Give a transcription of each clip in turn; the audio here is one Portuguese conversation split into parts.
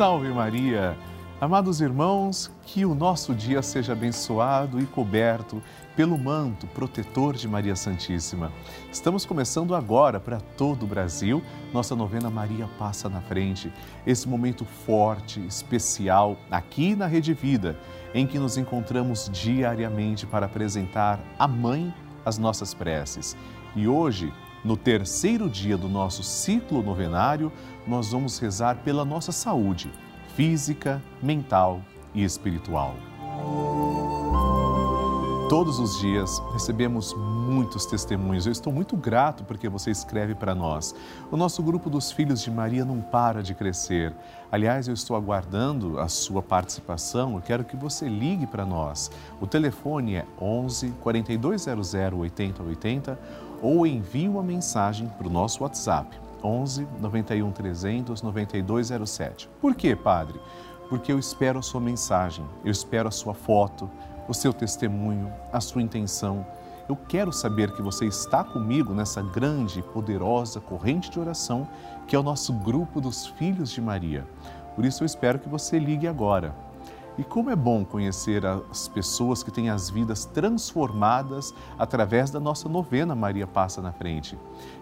Salve Maria! Amados irmãos, que o nosso dia seja abençoado e coberto pelo manto protetor de Maria Santíssima. Estamos começando agora para todo o Brasil, nossa novena Maria Passa na Frente. Esse momento forte, especial, aqui na Rede Vida, em que nos encontramos diariamente para apresentar à Mãe as nossas preces. E hoje, no terceiro dia do nosso ciclo novenário, nós vamos rezar pela nossa saúde física, mental e espiritual. Todos os dias recebemos muitos testemunhos. Eu estou muito grato porque você escreve para nós. O nosso grupo dos Filhos de Maria não para de crescer. Aliás, eu estou aguardando a sua participação. Eu quero que você ligue para nós. O telefone é 11 4200 8080 ou envie uma mensagem para o nosso WhatsApp 11 91 300 9207. Por quê, Padre? Porque eu espero a sua mensagem, eu espero a sua foto, o seu testemunho, a sua intenção. Eu quero saber que você está comigo nessa grande e poderosa corrente de oração que é o nosso grupo dos Filhos de Maria. Por isso eu espero que você ligue agora. E como é bom conhecer as pessoas que têm as vidas transformadas através da nossa novena Maria Passa na Frente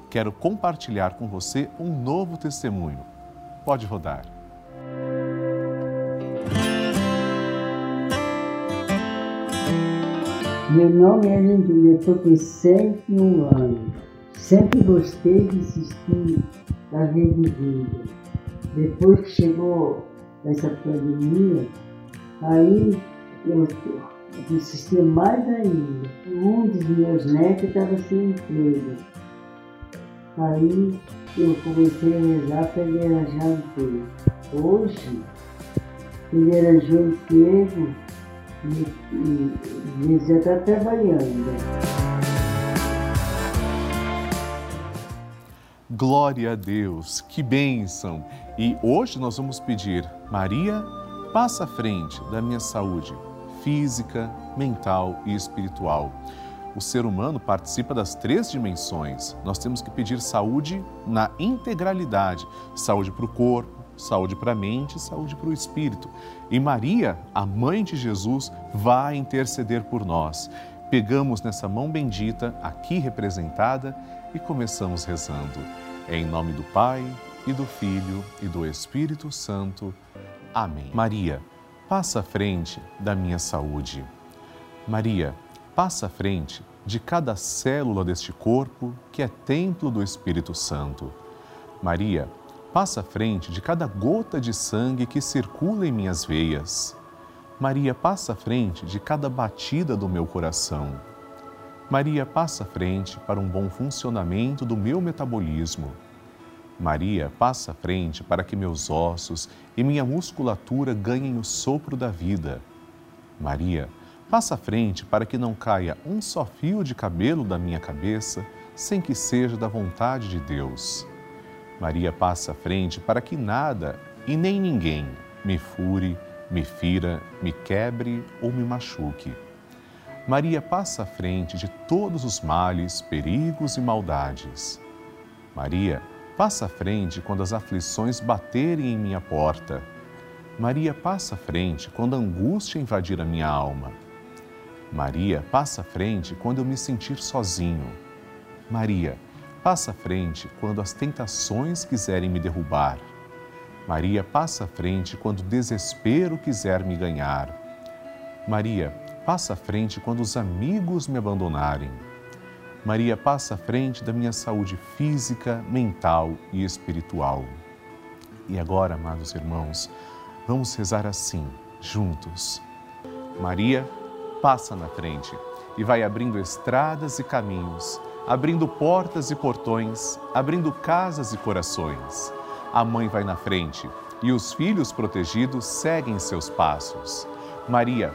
quero compartilhar com você um novo testemunho. Pode rodar. Meu nome é Lindinha, estou com 101 anos. Sempre gostei de assistir a Rede Vida. Depois que chegou essa pandemia, aí eu assisti mais ainda. Um dos meus netos estava sem emprego. Aí eu comecei a rezar para ele arranjar emprego. Hoje, ele arranjou emprego e, e, ele já está trabalhando. Glória a Deus, que bênção! E hoje nós vamos pedir, Maria, passa à frente da minha saúde física, mental e espiritual o ser humano participa das três dimensões. Nós temos que pedir saúde na integralidade: saúde para o corpo, saúde para a mente, saúde para o espírito. E Maria, a mãe de Jesus, vai interceder por nós. Pegamos nessa mão bendita, aqui representada, e começamos rezando. Em nome do Pai, e do Filho, e do Espírito Santo. Amém. Maria, passa à frente da minha saúde. Maria, passa à frente de cada célula deste corpo que é templo do Espírito Santo. Maria, passa à frente de cada gota de sangue que circula em minhas veias. Maria, passa à frente de cada batida do meu coração. Maria, passa à frente para um bom funcionamento do meu metabolismo. Maria, passa à frente para que meus ossos e minha musculatura ganhem o sopro da vida. Maria, Passa à frente para que não caia um só fio de cabelo da minha cabeça sem que seja da vontade de Deus. Maria passa à frente para que nada e nem ninguém me fure, me fira, me quebre ou me machuque. Maria passa à frente de todos os males, perigos e maldades. Maria passa à frente quando as aflições baterem em minha porta. Maria passa à frente quando a angústia invadir a minha alma. Maria, passa à frente quando eu me sentir sozinho. Maria, passa à frente quando as tentações quiserem me derrubar. Maria, passa à frente quando o desespero quiser me ganhar. Maria, passa à frente quando os amigos me abandonarem. Maria, passa à frente da minha saúde física, mental e espiritual. E agora, amados irmãos, vamos rezar assim, juntos. Maria, passa na frente e vai abrindo estradas e caminhos, abrindo portas e portões, abrindo casas e corações. A mãe vai na frente e os filhos protegidos seguem seus passos. Maria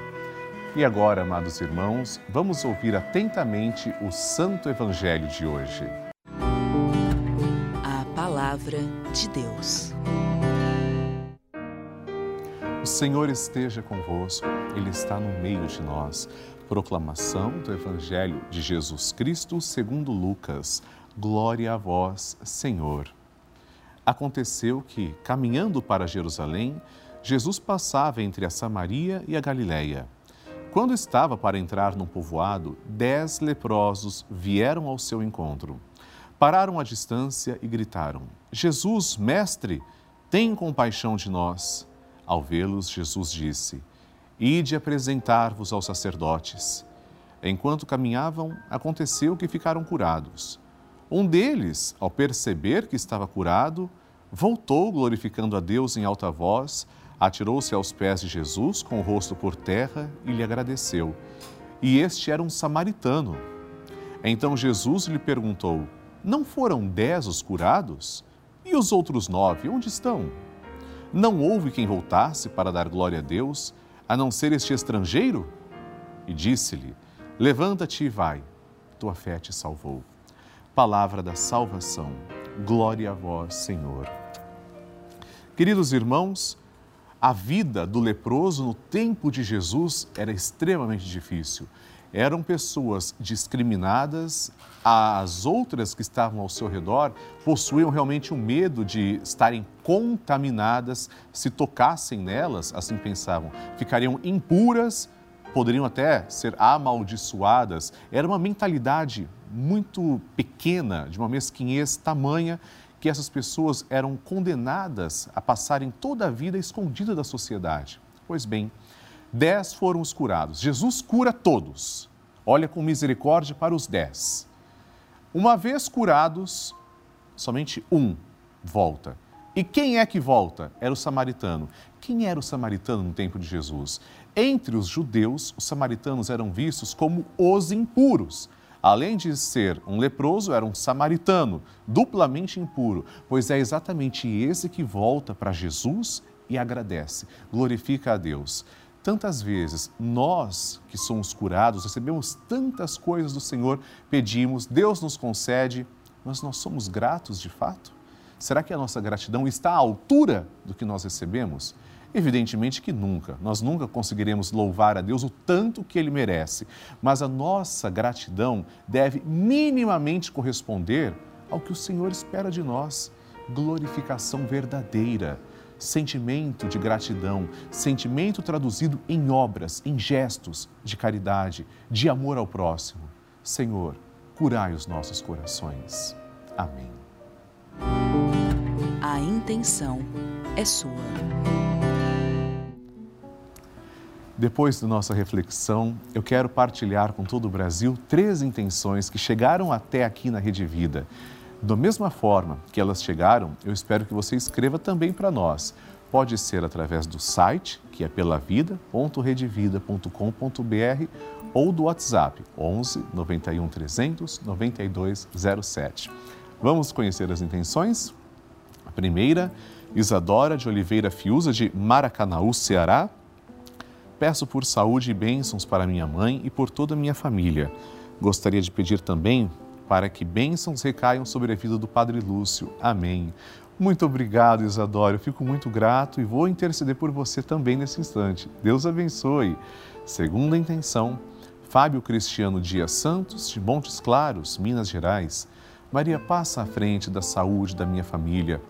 E agora, amados irmãos, vamos ouvir atentamente o Santo Evangelho de hoje. A Palavra de Deus. O Senhor esteja convosco, Ele está no meio de nós. Proclamação do Evangelho de Jesus Cristo segundo Lucas. Glória a vós, Senhor. Aconteceu que, caminhando para Jerusalém, Jesus passava entre a Samaria e a Galiléia. Quando estava para entrar num povoado, dez leprosos vieram ao seu encontro. Pararam à distância e gritaram: Jesus, mestre, tem compaixão de nós. Ao vê-los, Jesus disse: Ide apresentar-vos aos sacerdotes. Enquanto caminhavam, aconteceu que ficaram curados. Um deles, ao perceber que estava curado, voltou glorificando a Deus em alta voz atirou-se aos pés de Jesus com o rosto por terra e lhe agradeceu. E este era um samaritano. Então Jesus lhe perguntou: Não foram dez os curados? E os outros nove, onde estão? Não houve quem voltasse para dar glória a Deus, a não ser este estrangeiro? E disse-lhe: Levanta-te e vai, tua fé te salvou. Palavra da salvação. Glória a vós, Senhor. Queridos irmãos, a vida do leproso no tempo de Jesus era extremamente difícil. Eram pessoas discriminadas, as outras que estavam ao seu redor possuíam realmente o um medo de estarem contaminadas, se tocassem nelas, assim pensavam, ficariam impuras, poderiam até ser amaldiçoadas. Era uma mentalidade muito pequena, de uma mesquinhez tamanha que essas pessoas eram condenadas a passarem toda a vida escondida da sociedade. Pois bem, dez foram os curados. Jesus cura todos. Olha com misericórdia para os dez. Uma vez curados, somente um volta. E quem é que volta? Era o samaritano. Quem era o samaritano no tempo de Jesus? Entre os judeus, os samaritanos eram vistos como os impuros além de ser um leproso, era um samaritano, duplamente impuro, pois é exatamente esse que volta para Jesus e agradece, glorifica a Deus. Tantas vezes nós que somos curados, recebemos tantas coisas do Senhor, pedimos, Deus nos concede, mas nós somos gratos de fato? Será que a nossa gratidão está à altura do que nós recebemos? Evidentemente que nunca, nós nunca conseguiremos louvar a Deus o tanto que Ele merece, mas a nossa gratidão deve minimamente corresponder ao que o Senhor espera de nós glorificação verdadeira, sentimento de gratidão, sentimento traduzido em obras, em gestos de caridade, de amor ao próximo. Senhor, curai os nossos corações. Amém. A intenção é sua. Depois da nossa reflexão, eu quero partilhar com todo o Brasil três intenções que chegaram até aqui na Rede Vida. Da mesma forma que elas chegaram, eu espero que você escreva também para nós. Pode ser através do site, que é pelavida.redevida.com.br ou do WhatsApp 11 91 300 9207. Vamos conhecer as intenções? A primeira, Isadora de Oliveira Fiuza, de Maracanaú, Ceará Peço por saúde e bênçãos para minha mãe e por toda a minha família. Gostaria de pedir também para que bênçãos recaiam sobre a vida do Padre Lúcio. Amém. Muito obrigado, Isadora. Eu fico muito grato e vou interceder por você também nesse instante. Deus abençoe. Segunda intenção, Fábio Cristiano Dias Santos, de Montes Claros, Minas Gerais. Maria, passa à frente da saúde da minha família.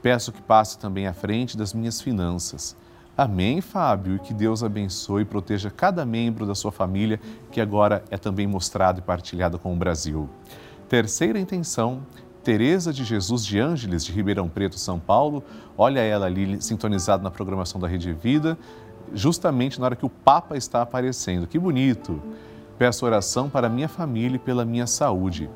Peço que passe também à frente das minhas finanças. Amém, Fábio, e que Deus abençoe e proteja cada membro da sua família, que agora é também mostrado e partilhado com o Brasil. Terceira intenção, Tereza de Jesus de Ângeles, de Ribeirão Preto, São Paulo. Olha ela ali sintonizada na programação da Rede Vida, justamente na hora que o Papa está aparecendo. Que bonito! Peço oração para minha família e pela minha saúde.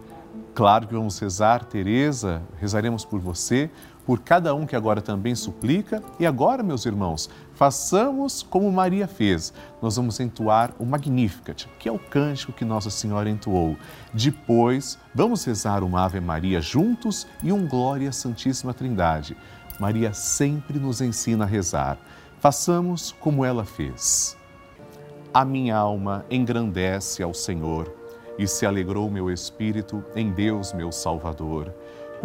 Claro que vamos rezar, Teresa, rezaremos por você, por cada um que agora também suplica. E agora, meus irmãos, façamos como Maria fez. Nós vamos entoar o Magnificat, que é o cântico que Nossa Senhora entoou. Depois, vamos rezar uma Ave Maria juntos e um Glória Santíssima Trindade. Maria sempre nos ensina a rezar. Façamos como ela fez. A minha alma engrandece ao Senhor e se alegrou meu espírito em Deus, meu Salvador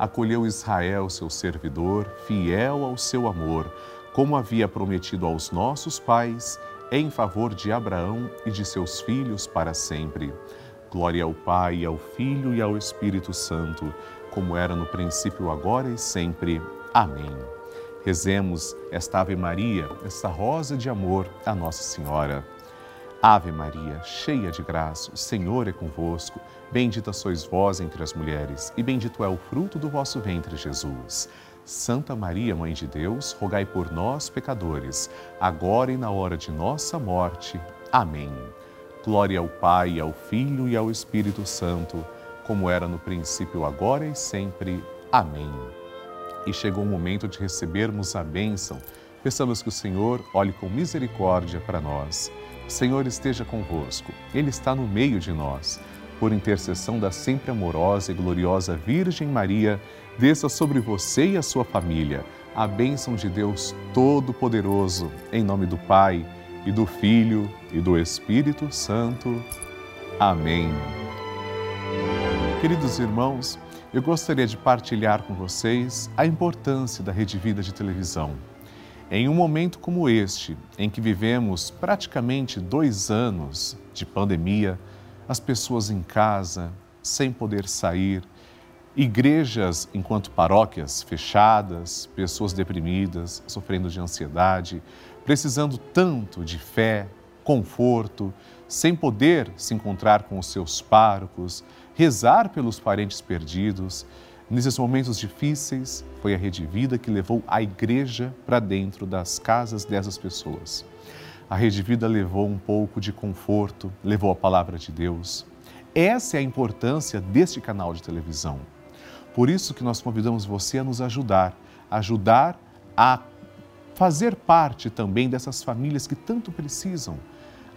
acolheu Israel, seu servidor, fiel ao seu amor, como havia prometido aos nossos pais, em favor de Abraão e de seus filhos para sempre. Glória ao Pai, ao Filho e ao Espírito Santo, como era no princípio, agora e sempre. Amém. Rezemos esta Ave Maria, esta rosa de amor a Nossa Senhora. Ave Maria, cheia de graça, o Senhor é convosco. Bendita sois vós entre as mulheres, e bendito é o fruto do vosso ventre, Jesus. Santa Maria, Mãe de Deus, rogai por nós, pecadores, agora e na hora de nossa morte. Amém. Glória ao Pai, ao Filho e ao Espírito Santo, como era no princípio, agora e sempre. Amém. E chegou o momento de recebermos a bênção. Peçamos que o Senhor olhe com misericórdia para nós. O Senhor esteja convosco, Ele está no meio de nós. Por intercessão da sempre amorosa e gloriosa Virgem Maria, desça sobre você e a sua família a bênção de Deus Todo-Poderoso, em nome do Pai, e do Filho, e do Espírito Santo. Amém. Queridos irmãos, eu gostaria de partilhar com vocês a importância da Rede Vida de televisão. Em um momento como este, em que vivemos praticamente dois anos de pandemia, as pessoas em casa, sem poder sair, igrejas enquanto paróquias fechadas, pessoas deprimidas, sofrendo de ansiedade, precisando tanto de fé, conforto, sem poder se encontrar com os seus párocos, rezar pelos parentes perdidos, Nesses momentos difíceis, foi a Rede Vida que levou a igreja para dentro das casas dessas pessoas. A Rede Vida levou um pouco de conforto, levou a palavra de Deus. Essa é a importância deste canal de televisão. Por isso que nós convidamos você a nos ajudar, ajudar a fazer parte também dessas famílias que tanto precisam,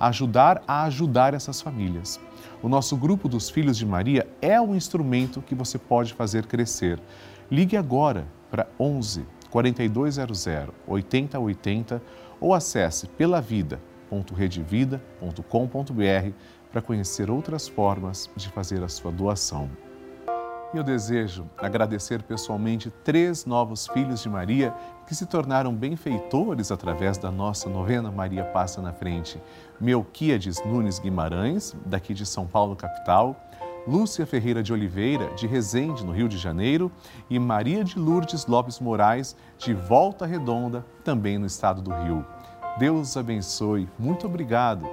ajudar a ajudar essas famílias. O nosso grupo dos Filhos de Maria é um instrumento que você pode fazer crescer. Ligue agora para 11 4200 8080 ou acesse pelavida.redevida.com.br para conhecer outras formas de fazer a sua doação. E eu desejo agradecer pessoalmente três novos filhos de Maria que se tornaram benfeitores através da nossa novena Maria Passa na Frente. Melquíades Nunes Guimarães, daqui de São Paulo, capital, Lúcia Ferreira de Oliveira, de Resende, no Rio de Janeiro, e Maria de Lourdes Lopes Moraes, de Volta Redonda, também no estado do Rio. Deus abençoe. Muito obrigado.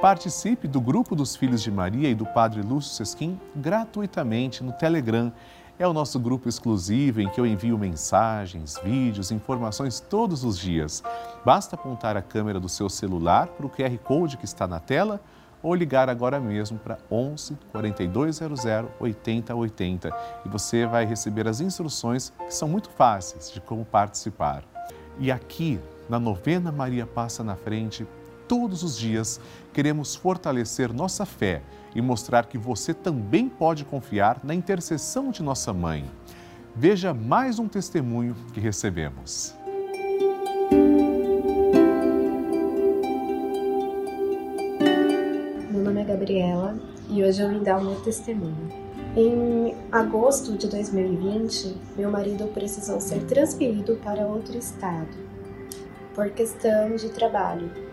Participe do grupo dos Filhos de Maria e do Padre Lúcio Sesquim gratuitamente no Telegram. É o nosso grupo exclusivo em que eu envio mensagens, vídeos, informações todos os dias. Basta apontar a câmera do seu celular para o QR Code que está na tela ou ligar agora mesmo para 11 4200 8080 e você vai receber as instruções que são muito fáceis de como participar. E aqui na novena Maria Passa na Frente, todos os dias, queremos fortalecer nossa fé e mostrar que você também pode confiar na intercessão de nossa mãe. Veja mais um testemunho que recebemos. Meu nome é Gabriela e hoje eu vim dar o meu testemunho. Em agosto de 2020, meu marido precisou ser transferido para outro estado por questão de trabalho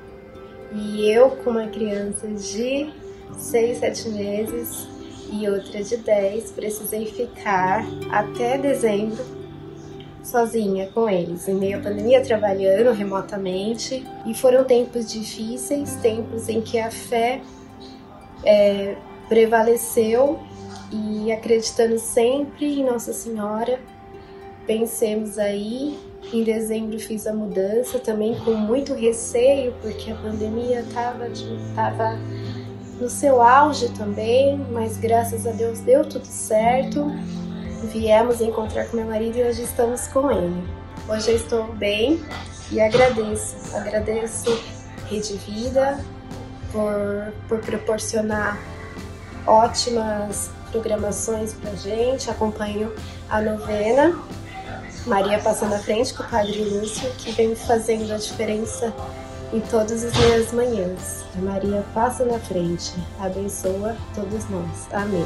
e eu, com uma criança de seis, sete meses e outra de dez. Precisei ficar até dezembro sozinha com eles, em meio à pandemia, trabalhando remotamente. E foram tempos difíceis, tempos em que a fé é, prevaleceu e acreditando sempre em Nossa Senhora, pensemos aí. Em dezembro fiz a mudança também com muito receio, porque a pandemia estava tava no seu auge também, mas graças a Deus deu tudo certo. Viemos encontrar com meu marido e hoje estamos com ele. Hoje eu estou bem e agradeço, agradeço Rede Vida por, por proporcionar ótimas programações pra gente. Acompanho a novena Maria Passando à Frente com o Padre Lúcio, que vem fazendo a diferença em todas as minhas manhãs. Maria passa na frente, abençoa todos nós. Amém.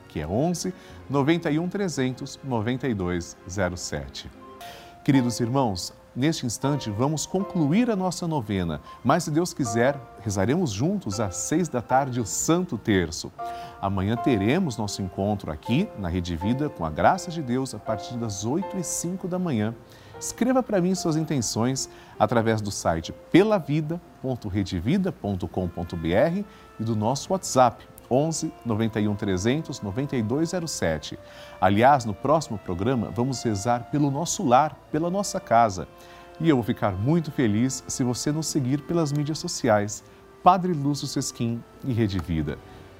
que é 11 91 300 9207. Queridos irmãos, neste instante vamos concluir a nossa novena, mas se Deus quiser, rezaremos juntos às seis da tarde o Santo Terço. Amanhã teremos nosso encontro aqui na Rede Vida com a graça de Deus a partir das oito e cinco da manhã. Escreva para mim suas intenções através do site pelavida.redevida.com.br e do nosso WhatsApp 11 91 300 9207. Aliás, no próximo programa vamos rezar pelo nosso lar, pela nossa casa. E eu vou ficar muito feliz se você nos seguir pelas mídias sociais, Padre Lúcio Sesquim e Rede Vida.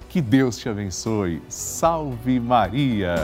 Que Deus te abençoe. Salve Maria!